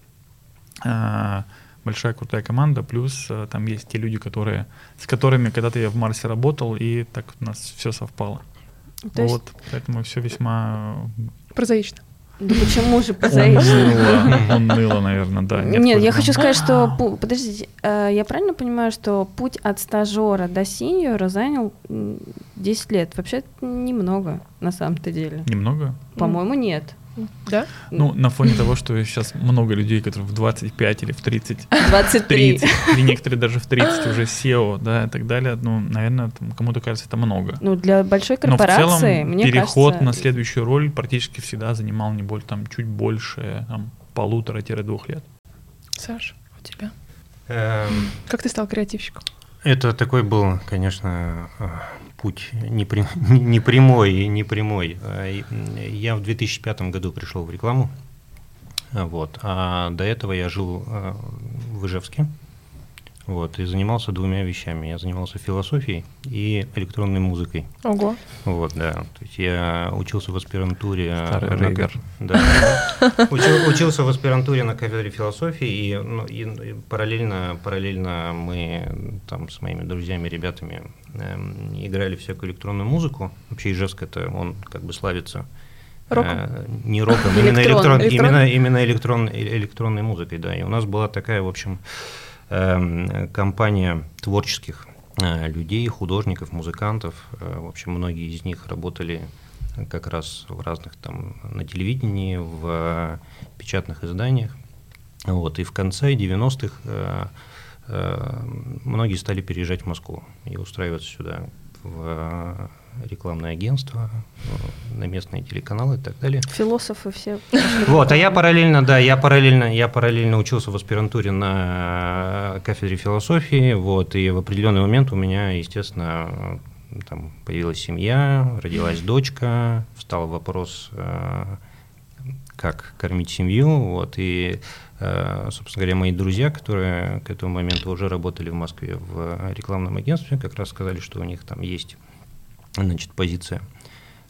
а, большая крутая команда, плюс а, там есть те люди, которые, с которыми когда-то я в Марсе работал, и так у нас все совпало. То есть, вот, поэтому все весьма Прозаично. да почему же прозаично? уныло, наверное, да. Нет, я какой-то хочу сказать, что... Подождите, э, я правильно понимаю, что путь от стажера до синьора занял м, 10 лет? Вообще немного, на самом-то деле. Немного? По-моему, нет. Да? Ну, на фоне того, что сейчас много людей, которые в 25 или в 30, 23. 30, или некоторые даже в 30 уже SEO, да, и так далее, ну, наверное, там кому-то кажется это много. Ну, для большой Но в корпорации, целом мне переход кажется... на следующую роль практически всегда занимал не более, там, чуть больше, там, полутора-двух лет. Саш, у тебя? Эм, Как ты стал креативщиком? Это такой был, конечно, э, путь не прямой. А, и, м, Я в 2005 году пришел в рекламу, вот, а до этого я жил э, в Ижевске, вот, и занимался двумя вещами. Я занимался философией и электронной музыкой. Ого. Вот, да. То есть я учился в аспирантуре. э, Старый на Да. Учил- учился в аспирантуре на кафедре философии, и, ну, и- и параллельно, параллельно мы там с моими друзьями, ребятами эм, играли всякую электронную музыку. Вообще Ижевск это он как бы славится. Роком? э, не роком, именно, Электрон. электрон, именно, именно электрон, э- электронной музыкой, да. И у нас была такая, в общем, компания творческих э, людей, художников, музыкантов. Э, В общем, многие из них работали как раз в разных там на телевидении, в э, печатных изданиях. Вот. И в конце 90-х э, э, многие стали переезжать в Москву и устраиваться сюда в рекламное агентство, э, на местные телеканалы и так далее. Философы все. Вот, а я параллельно, да, я параллельно, я параллельно учился в аспирантуре на кафедре философии, вот, и в определенный момент у меня, естественно, там появилась семья, родилась дочка, встал вопрос, э, как кормить семью, вот, и, э, собственно говоря, мои друзья, которые к этому моменту уже работали в Москве в рекламном агентстве, как раз сказали, что у них там есть, значит, позиция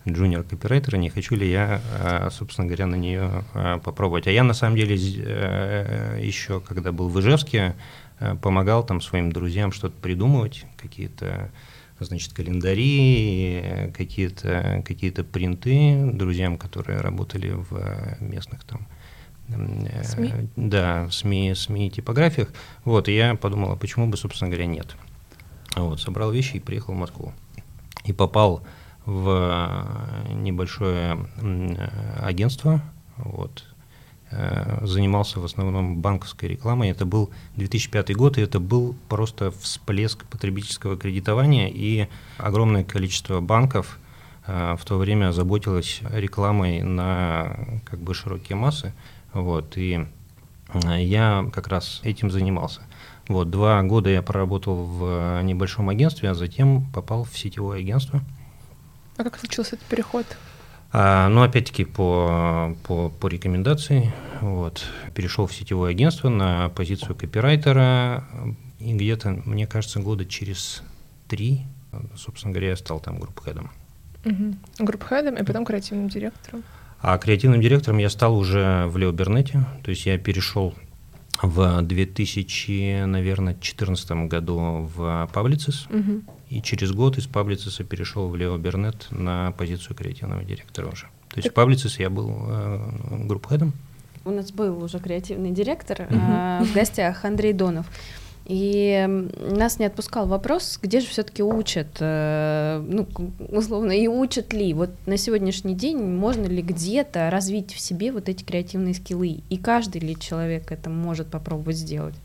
джуниор копирайтера, не хочу ли я, а, собственно говоря, на нее а, попробовать. А я на самом деле э, еще, когда был в Ижевске, э, помогал там своим друзьям что-то придумывать, какие-то значит, календари, какие-то какие принты друзьям, которые работали в местных там э, СМИ? Да, СМИ, СМИ типографиях. Вот, и я подумал, а почему бы, собственно говоря, нет. Вот, собрал вещи и приехал в Москву. И попал в небольшое агентство, вот, э, занимался в основном банковской рекламой. Это был 2005 год, и это был просто всплеск потребительского кредитования, и огромное количество банков э, в то время заботилось рекламой на как бы широкие массы. Вот, и э, я как раз этим занимался. Вот, два года я проработал в небольшом агентстве, а затем попал в сетевое агентство – а как случился этот переход? А, ну, опять-таки, по, по, по рекомендации, вот, перешел в сетевое агентство на позицию копирайтера, и где-то, мне кажется, года через три, собственно говоря, я стал там group head ом. Угу. Group head ом и потом креативным директором. А креативным директором я стал уже в Leo Burnett е, то есть я перешел в 2000, наверное, 2014 году в Publicis, угу. и через год из Publicis перешел в Лео Бернет на позицию креативного директора уже. То есть так... в Publicis я был э, групп-хедом. У нас был уже креативный директор угу. э, в гостях Андрей Донов. И нас не отпускал вопрос, где же все-таки учат, э, ну, условно, и учат ли. Вот на сегодняшний день можно ли где-то развить в себе вот эти креативные скиллы? И каждый ли человек это может попробовать сделать?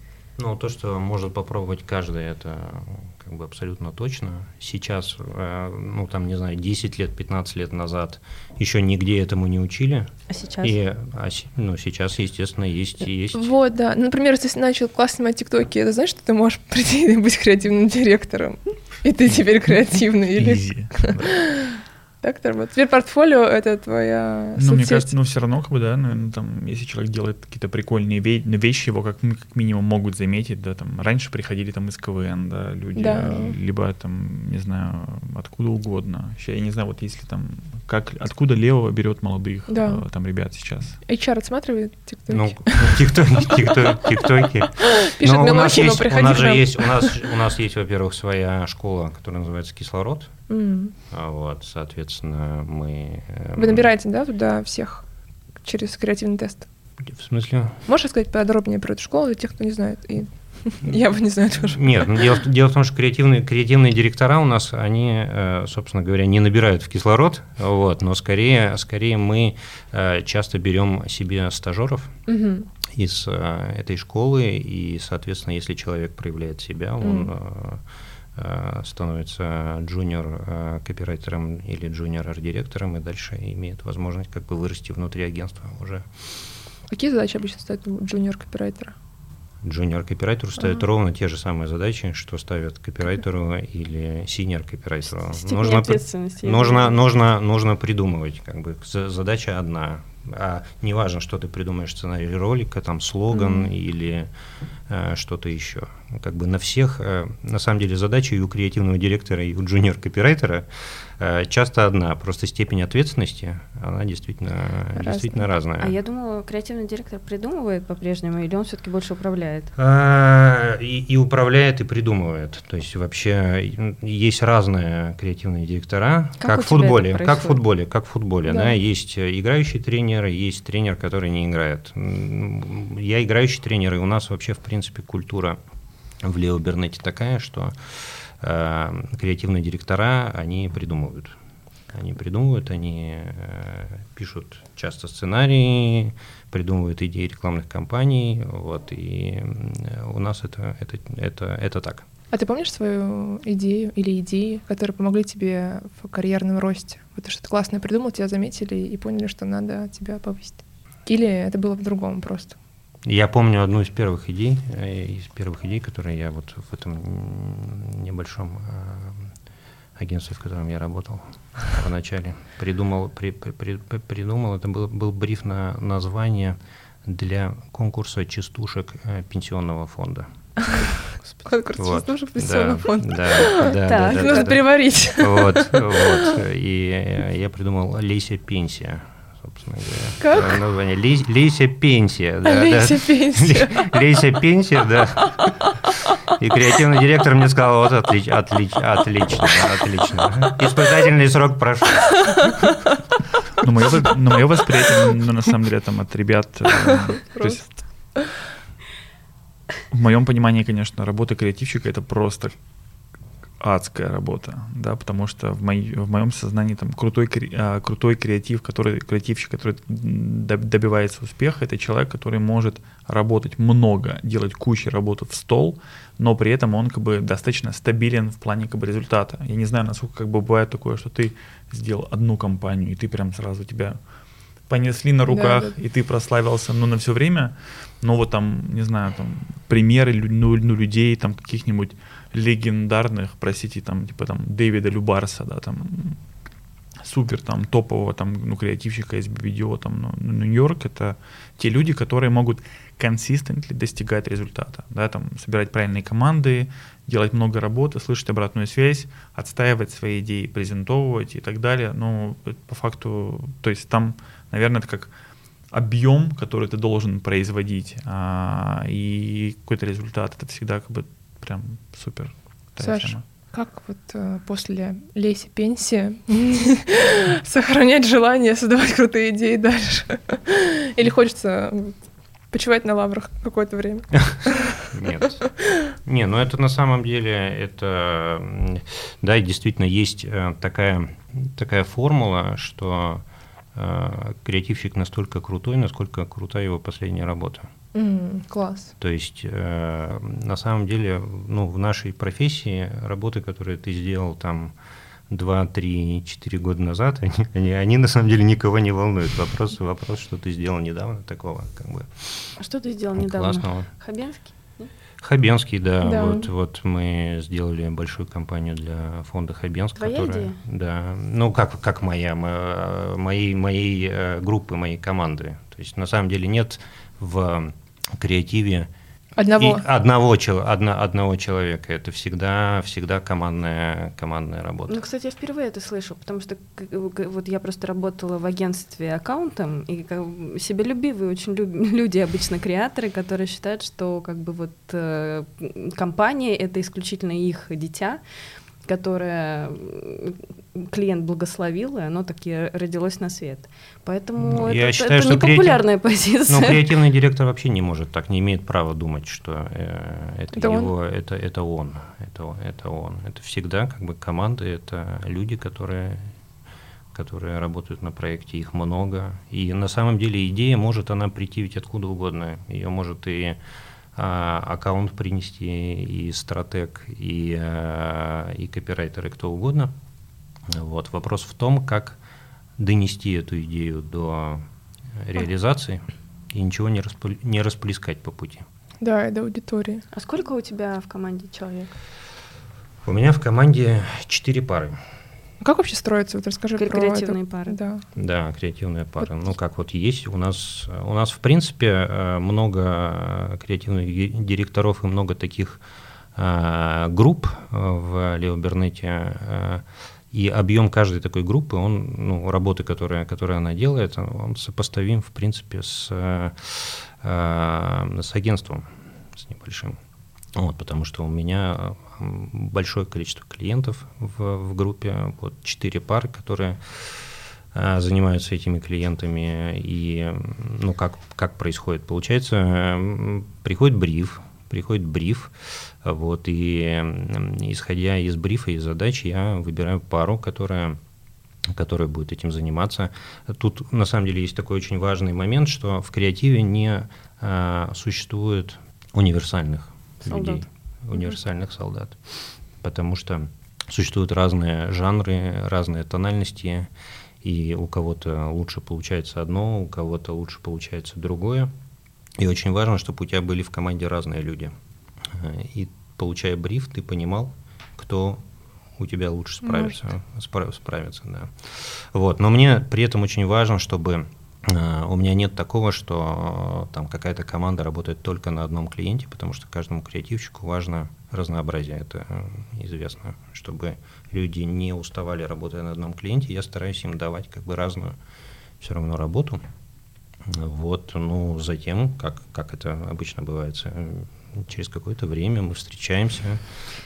Ну, то, что может попробовать каждый, это как бы абсолютно точно. Сейчас, э, ну, там, не знаю, 10 лет, 15 лет назад еще нигде этому не учили. А сейчас? И, а, ну, сейчас, естественно, есть есть. Вот, да. Например, если ты начал классно снимать тиктоки, это значит, что ты можешь прийти и быть креативным директором. И ты теперь креативный. Или... Так это работает. Теперь портфолио — это твоя Ну, мне кажется, ну, все равно, как бы, да, наверное, там, если человек делает какие-то прикольные ве- ну, вещи, его как, как минимум могут заметить, да, там, раньше приходили там из КВН, да, люди, да. либо там, не знаю, откуда угодно. Сейчас, я не знаю, вот если там, как, откуда Лео берет молодых да. э, там ребят сейчас. HR отсматривает ТикТоки? Ну, ТикТоки, ТикТоки. Пишет у нас есть, у нас же есть, у нас, у нас есть, во-первых, своя школа, которая называется «Кислород», Mm. Вот, соответственно, мы... Э, Вы набираете, да, туда всех через креативный тест? В смысле? Можешь рассказать подробнее про эту школу для тех, кто не знает? И я бы не знаю тоже. Нет, ну, дело, дело в том, что креативные, креативные директора у нас, они, э, собственно говоря, не набирают в кислород, вот, но скорее, скорее мы э, часто берем себе стажеров угу. из этой школы, и, соответственно, если человек проявляет себя, он... Угу становится джуниор э, копирайтером или джуниор арт-директором и дальше имеет возможность как бы вырасти внутри агентства уже. Какие задачи обычно ставят джуниор копирайтера? Джуниор копирайтеру ставят ага. ровно те же самые задачи, что ставят копирайтеру или синьор копирайтеру. Нужно, нужно, нужно, нужно придумывать, как бы задача одна, а не важно, что ты придумаешь сценарий ролика, там слоган mm-hmm. или э, что-то еще. Как бы на всех, э, на самом деле, задача и у креативного директора, и у джуниор-копирайтера часто одна, просто степень ответственности, она действительно, Разная. действительно разная. А я думала, креативный директор придумывает по-прежнему, или он все-таки больше управляет? А, и, и управляет, и придумывает. То есть вообще есть разные креативные директора, как, как в футболе, как в футболе, как в футболе, да. да, есть играющий тренер, есть тренер, который не играет. Я играющий тренер, и у нас вообще в принципе культура в Лео Бернете такая, что Э, креативные директора, они придумывают. Они придумывают, они э, пишут часто сценарии, придумывают идеи рекламных кампаний, вот, и у нас это, это, это, это так. А ты помнишь свою идею или идеи, которые помогли тебе в карьерном росте? Вот ты что-то классное придумал, тебя заметили и поняли, что надо тебя повысить? Или это было в другом просто? Я помню одну из первых идей, э, из первых идей, которые я вот в этом небольшом э, агентстве, в котором я работал вначале, придумал, при, при, при, придумал это был, был бриф на название для конкурса частушек э, пенсионного фонда. Конкурс Вот, тоже в Да, пенсионный фонд. да, да, да, Так, да, Нужно да. переварить. Вот, вот. И я придумал Леся Пенсия, собственно говоря. Как? Э, Название. Ле- Леся Пенсия. да, да. Леся пенсия. Леся Пенсия, да. И креативный директор мне сказал, вот отлич, отлич, отлично, отлично. Испытательный срок прошел. Ну, мое, ну, мое восприятие, ну, на самом деле, там, от ребят... э, то есть, в моем понимании, конечно, работа креативщика — это просто адская работа, да, потому что в, моей, в моем сознании там крутой, кре- а, крутой креатив, который, креативщик, который добивается успеха, это человек, который может работать много, делать кучу работы в стол, но при этом он как бы достаточно стабилен в плане как бы результата. Я не знаю, насколько как бы бывает такое, что ты сделал одну компанию, и ты прям сразу тебя понесли на руках, Да, да. и ты прославился, ну, на все время, но вот там, не знаю, там, примеры ну, ну, людей, там, каких-нибудь легендарных, простите, там, типа, там, Дэвида Любарса, да, там, супер, там, топового, там, ну, креативщика из видео, там, ну, ну, Нью-Йорк, это те люди, которые могут консистентно достигать результата, да, там, собирать правильные команды, делать много работы, слышать обратную связь, отстаивать свои идеи, презентовывать и так далее, ну, по факту, то есть там, наверное, это как объем, который ты должен производить, а, и какой-то результат, это всегда как бы прям супер. крутая Саш, тема. Как вот э, после Леси пенсии сохранять желание создавать крутые идеи дальше? Или хочется почивать на лаврах какое-то время? Нет. Не, ну это на самом деле, это, да, действительно есть э, такая, такая формула, что э, креативщик настолько крутой, насколько крутая его последняя работа. М, Класс. То есть, э, на самом деле, ну, в нашей профессии работы, которые ты сделал там 2, 3, 4 года назад, они, они, они на самом деле никого не волнуют. Вопрос, вопрос, что ты сделал недавно такого, как бы, А что ты сделал недавно? классного. Хабенский? Хабенский, да, Да. Вот, вот мы сделали большую кампанию для фонда Хабенск, Твоя которая, идея? да, ну как как моя, мо- моей моей э, группы, моей команды. То есть на самом деле нет в креативе Одного. и одного, одна- одного человека. Это всегда, всегда командная, командная работа. Ну, кстати, я впервые это слышу, потому что вот я просто работала в агентстве аккаунтом, и как себелюбивые очень люб- люди, обычно креаторы, которые считают, что как бы вот э, компания — это исключительно их дитя, которое м, клиент благословил, и оно таки родилось на свет. Поэтому Ну, это, я это считаю, что непопулярная Ну, позиция. креативный директор вообще не может так, не имеет права думать, что э, это, Это он? его, это, это он, это, он- это он. Это всегда как бы команды, это люди, которые которые работают на проекте, их много. И на самом деле идея может она прийти ведь откуда угодно. Ее может и а, аккаунт принести, и стратег, и, а, и копирайтер, и кто угодно. Вот. Вопрос в том, как донести эту идею до реализации и ничего не, распл- не расплескать по пути. Да, и до аудитории. А сколько у тебя в команде человек? У меня в команде четыре пары. Как вообще строится? Вот расскажи Кре- про креативные это. пары. Да. Да, креативная пара. Ну, как вот есть, у нас, у нас в принципе э, много э, креативных ди- директоров и много таких э, групп в Леобернете. э, И объем каждой такой группы, он, ну, работы, которая, которая она делает, он сопоставим, в принципе, с, э, э, с агентством, с небольшим. Вот, потому что у меня большое количество клиентов в, в группе, вот четыре пары, которые а, занимаются этими клиентами. И ну, как, как происходит? Получается, приходит бриф, приходит бриф, вот, и исходя из брифа и задач, я выбираю пару, которая которая будет этим заниматься. Тут на самом деле есть такой очень важный момент, что в креативе не а, существует универсальных Солдат. людей, универсальных солдат, потому что существуют разные жанры, разные тональности, и у кого-то лучше получается одно, у кого-то лучше получается другое. И очень важно, чтобы у тебя были в команде разные люди. Э, И получая бриф, ты понимал, кто у тебя лучше справится. спра- справится да. вот. Но мне при этом очень важно, чтобы Э, у меня нет такого, что там какая-то команда работает только на одном клиенте, потому что каждому креативщику важно разнообразие. Это э, известно, чтобы люди не уставали работая на одном клиенте. Я стараюсь им давать как бы разную все равно работу. Вот, ну, затем, как, как это обычно бывает, э, через какое-то время мы встречаемся.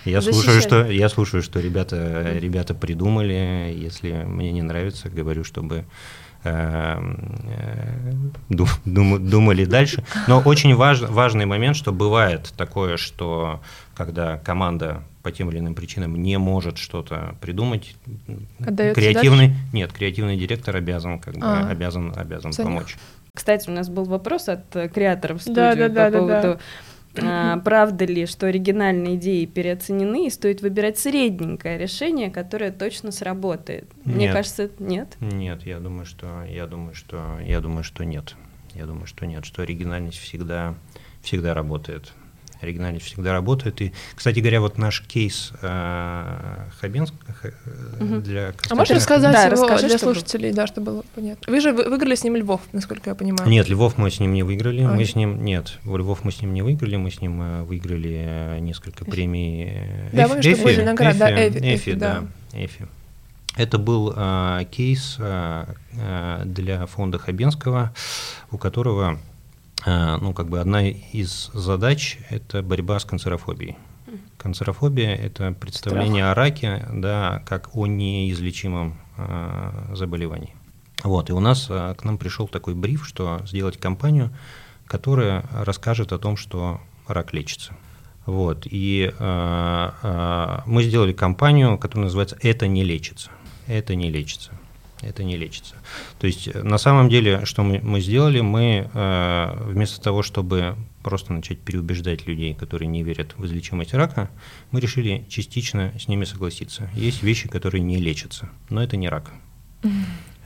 Я слушаю, что я слушаю, что ребята, ребята придумали. Если мне не нравится, говорю, чтобы Эм, э, думали дальше. Но очень важ, важный момент, что бывает такое, что когда команда по тем или иным причинам не может что-то придумать, Отдается креативный дальше? нет, креативный директор обязан как бы а, обязан обязан помочь. Кстати, у нас был вопрос от креаторов студии да, да, по да, поводу да, да а, правда ли, что оригинальные идеи переоценены и стоит выбирать средненькое решение, которое точно сработает? Нет. Мне кажется, нет. Нет, я думаю, что я думаю, что я думаю, что нет. Я думаю, что нет, что оригинальность всегда всегда работает оригинальность всегда работает. И, кстати говоря, вот наш кейс э, Хабенск угу. для А можешь рассказать да, его расскажи, для слушателей, было. да, чтобы было понятно. Вы же выиграли с ним Львов, насколько я понимаю. Нет, Львов мы с ним не выиграли. А. Мы с ним, нет, Львов мы с ним не выиграли, мы с ним э, выиграли несколько премий. Да, помню, что были награды, да, Effie, Effie, да. Эфи. Это был э, кейс э, для фонда Хабенского, у которого Э, ну, как бы одна из задач – это борьба с канцерофобией. Канцерофобия – это представление Страх. о раке, да, как о неизлечимом э, заболевании. Вот, и у нас э, к нам пришел такой бриф, что сделать кампанию, которая расскажет о том, что рак лечится. Вот, и э, э, мы сделали кампанию, которая называется «Это не лечится». Это не лечится это не лечится. То есть э, на самом деле, что мы, мы сделали, мы э, вместо того, чтобы просто начать переубеждать людей, которые не верят в излечимость рака, мы решили частично с ними согласиться. Есть вещи, которые не лечатся, но это не рак.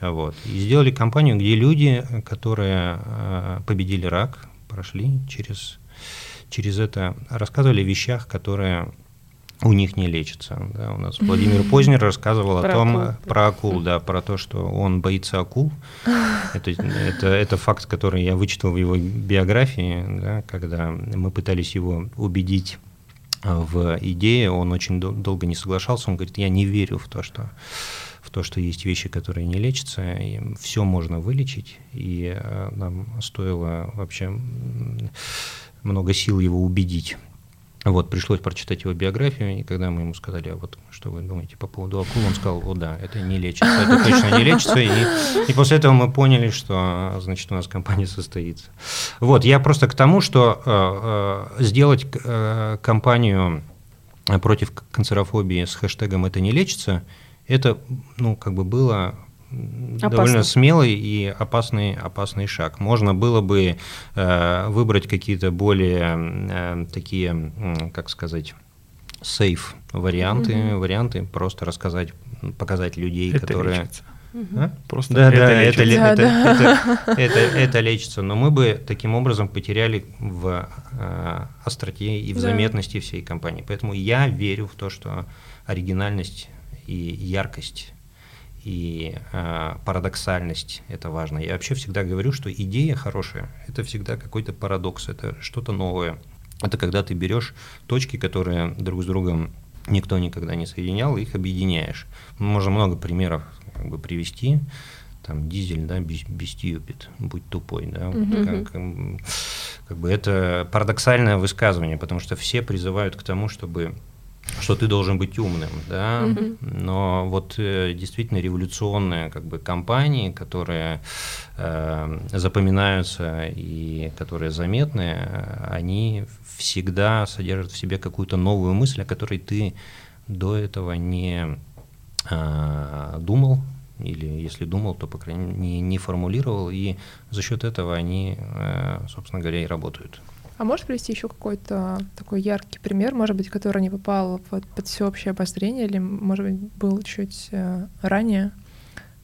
Вот. И сделали кампанию, где люди, которые э, победили рак, прошли через, через это, рассказывали о вещах, которые у них не лечится. Да. У нас Владимир Познер рассказывал про о том, акул. про акул, да, про то, что он боится акул. Это, это, это факт, который я вычитал в его биографии, да, когда мы пытались его убедить в идее, он очень дол- долго не соглашался, он говорит, я не верю в то, что в то, что есть вещи, которые не лечатся, и все можно вылечить, и э, нам стоило вообще много сил его убедить вот, пришлось прочитать его биографию, и когда мы ему сказали, а вот что вы думаете по поводу акул, он сказал, о да, это не лечится, это точно не лечится, и, и после этого мы поняли, что, значит, у нас компания состоится. Вот, я просто к тому, что э, э, сделать э, компанию против канцерофобии с хэштегом «это не лечится», это, ну, как бы было Опасно. довольно смелый и опасный, опасный шаг. Можно было бы э, выбрать какие-то более э, такие, как сказать, сейф варианты, угу. варианты, просто рассказать, показать людей, это которые... Лечится. Угу. Просто да, это, да, лечится. это, да, это, да. Это, это, это лечится. Но мы бы таким образом потеряли в э, остроте и в да. заметности всей компании. Поэтому я верю в то, что оригинальность и яркость и э, парадоксальность – это важно. Я вообще всегда говорю, что идея хорошая – это всегда какой-то парадокс, это что-то новое. Это когда ты берешь точки, которые друг с другом никто никогда не соединял, их объединяешь. Можно много примеров как бы привести. Там дизель, да, без, бестюпит, будь тупой, да. Mm-hmm. Как, как бы это парадоксальное высказывание, потому что все призывают к тому, чтобы что ты должен быть умным, да, угу. но вот э, действительно революционные как бы компании, которые э, запоминаются и которые заметны, они всегда содержат в себе какую-то новую мысль, о которой ты до этого не э, думал, или если думал, то, по крайней мере, не, не формулировал, и за счет этого они, э, собственно говоря, и работают. А можешь привести еще какой-то такой яркий пример, может быть, который не попал под, под всеобщее обозрение, или, может быть, был чуть э, ранее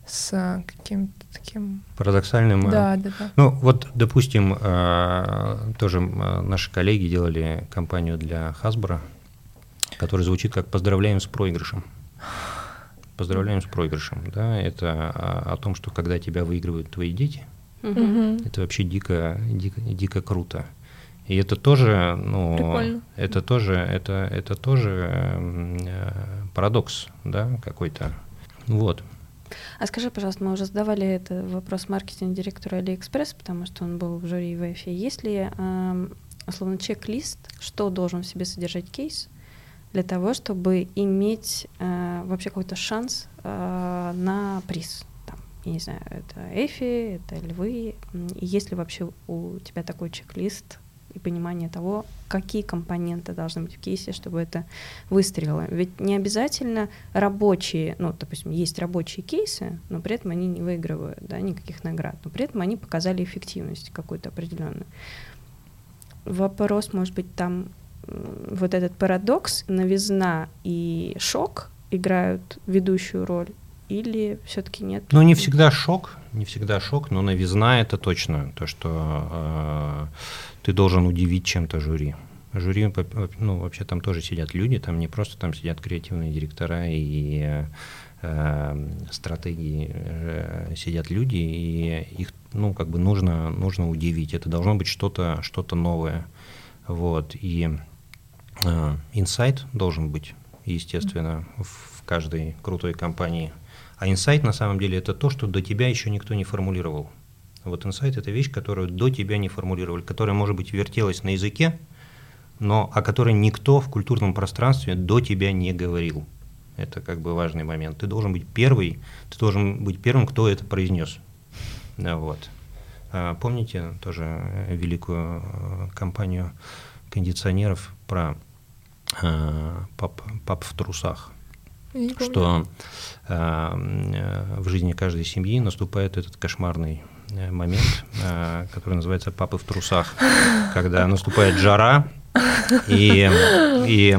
с каким-то таким... Парадоксальным. Э, да, да, да. Ну, вот, допустим, э, тоже наши коллеги делали кампанию для Hasbro, которая звучит как «Поздравляем с проигрышем». Поздравляем с проигрышем, да, это о том, что когда тебя выигрывают твои дети – Мгм. Это вообще дико, дико, дико круто. И это тоже, ну, Прикольно. это тоже, это, это тоже эм, э, парадокс, да, какой-то. Вот. А скажи, пожалуйста, мы уже задавали этот вопрос маркетинг-директору Алиэкспресс, потому что он был в жюри в Effie. Есть ли, эм, условно, чек-лист, что должен в себе содержать кейс для того, чтобы иметь э, вообще какой-то шанс э, на приз? Там, я не знаю, это Effie, это Львы. Есть ли вообще у тебя такой чек-лист и понимание того, какие компоненты должны быть в кейсе, чтобы это выстрелило. Ведь не обязательно рабочие, ну, допустим, есть рабочие кейсы, но при этом они не выигрывают да, никаких наград, но при этом они показали эффективность какую-то определенную. Вопрос, может быть, там вот этот парадокс, новизна и шок играют ведущую роль, или все-таки нет? Ну, не всегда шок, не всегда шок, но новизна это точно то, что э, ты должен удивить чем-то жюри. Жюри, ну, вообще там тоже сидят люди, там не просто там сидят креативные директора и э, э, стратегии, э, сидят люди, и их, ну, как бы нужно, нужно удивить. Это должно быть что-то что новое. Вот, и э, инсайт должен быть, естественно, в каждой крутой компании. А инсайт на самом деле это то, что до тебя еще никто не формулировал. Вот инсайт это вещь, которую до тебя не формулировали, которая, может быть, вертелась на языке, но о которой никто в культурном пространстве до тебя не говорил. Это как бы важный момент. Ты должен быть первый, ты должен быть первым, кто это произнес. Да, вот. А, Помните тоже великую э, компанию кондиционеров про э, пап, пап в трусах? Что э, э, в жизни каждой семьи наступает этот кошмарный момент, э, который называется «папы в трусах», когда наступает жара, и, и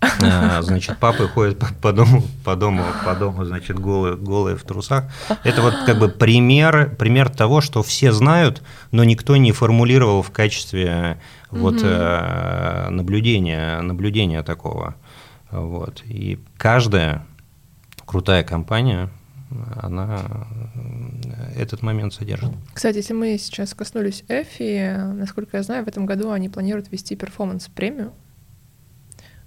э, значит, папы ходят по, по дому, по дому, по дому, значит, голые, голые в трусах. Это вот как бы пример, пример того, что все знают, но никто не формулировал в качестве вот э, наблюдения, наблюдения такого. Вот. И каждая крутая кампания, она э, этот момент содержит. Кстати, если мы сейчас коснулись Effie, насколько я знаю, в этом году они планируют вести performance-премию.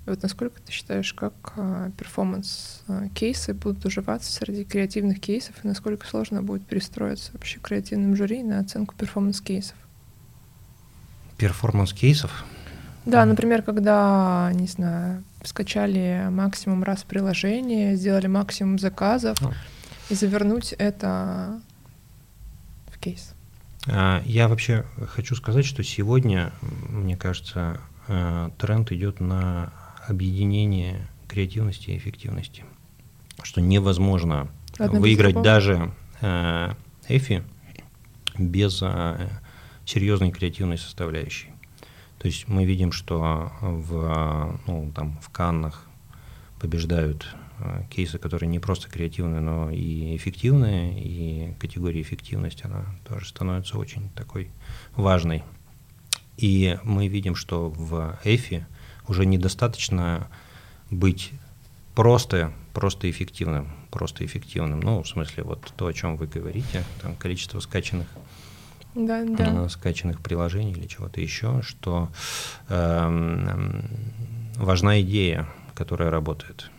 Вот насколько ты считаешь, как а, performance-кейсы будут уживаться среди креативных кейсов, и насколько сложно будет перестроиться вообще креативным жюри на оценку performance-кейсов? Перформанс кейсов. Да, например, когда, не знаю, скачали максимум раз приложение, сделали максимум заказов, Ну. И завернуть это в кейс. А, Я вообще хочу сказать, что сегодня, мне кажется, э, тренд идет на объединение креативности и эффективности. Что невозможно без выиграть даже э, Effie без э, серьезной креативной составляющей. То есть мы видим, что в, ну, там, в Каннах побеждают кейсы, которые не просто креативные, но и эффективные, и категория эффективности, она тоже становится очень такой важной. И мы видим, что в Effie уже недостаточно быть просто, просто эффективным, просто эффективным. Ну, в смысле, вот то, о чем вы говорите, там количество скачанных Да, да. э, скачанных приложений или чего-то еще, что эм, важна идея, которая работает.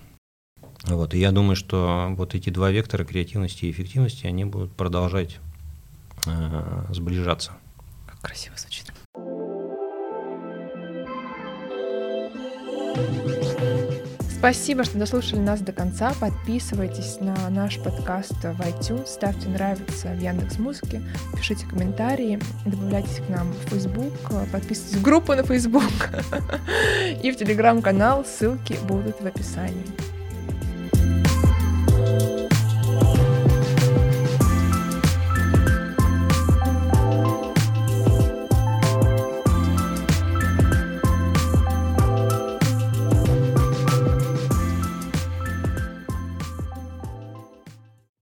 Вот, и я думаю, что вот эти два вектора креативности и эффективности, они будут продолжать э, сближаться. Как красиво звучит. Спасибо, что дослушали нас до конца. Подписывайтесь на наш подкаст в iTunes, ставьте нравится в Яндекс Музыке, пишите комментарии, добавляйтесь к нам в Facebook, подписывайтесь в группу на Facebook и в Телеграм-канал. Ссылки будут в описании.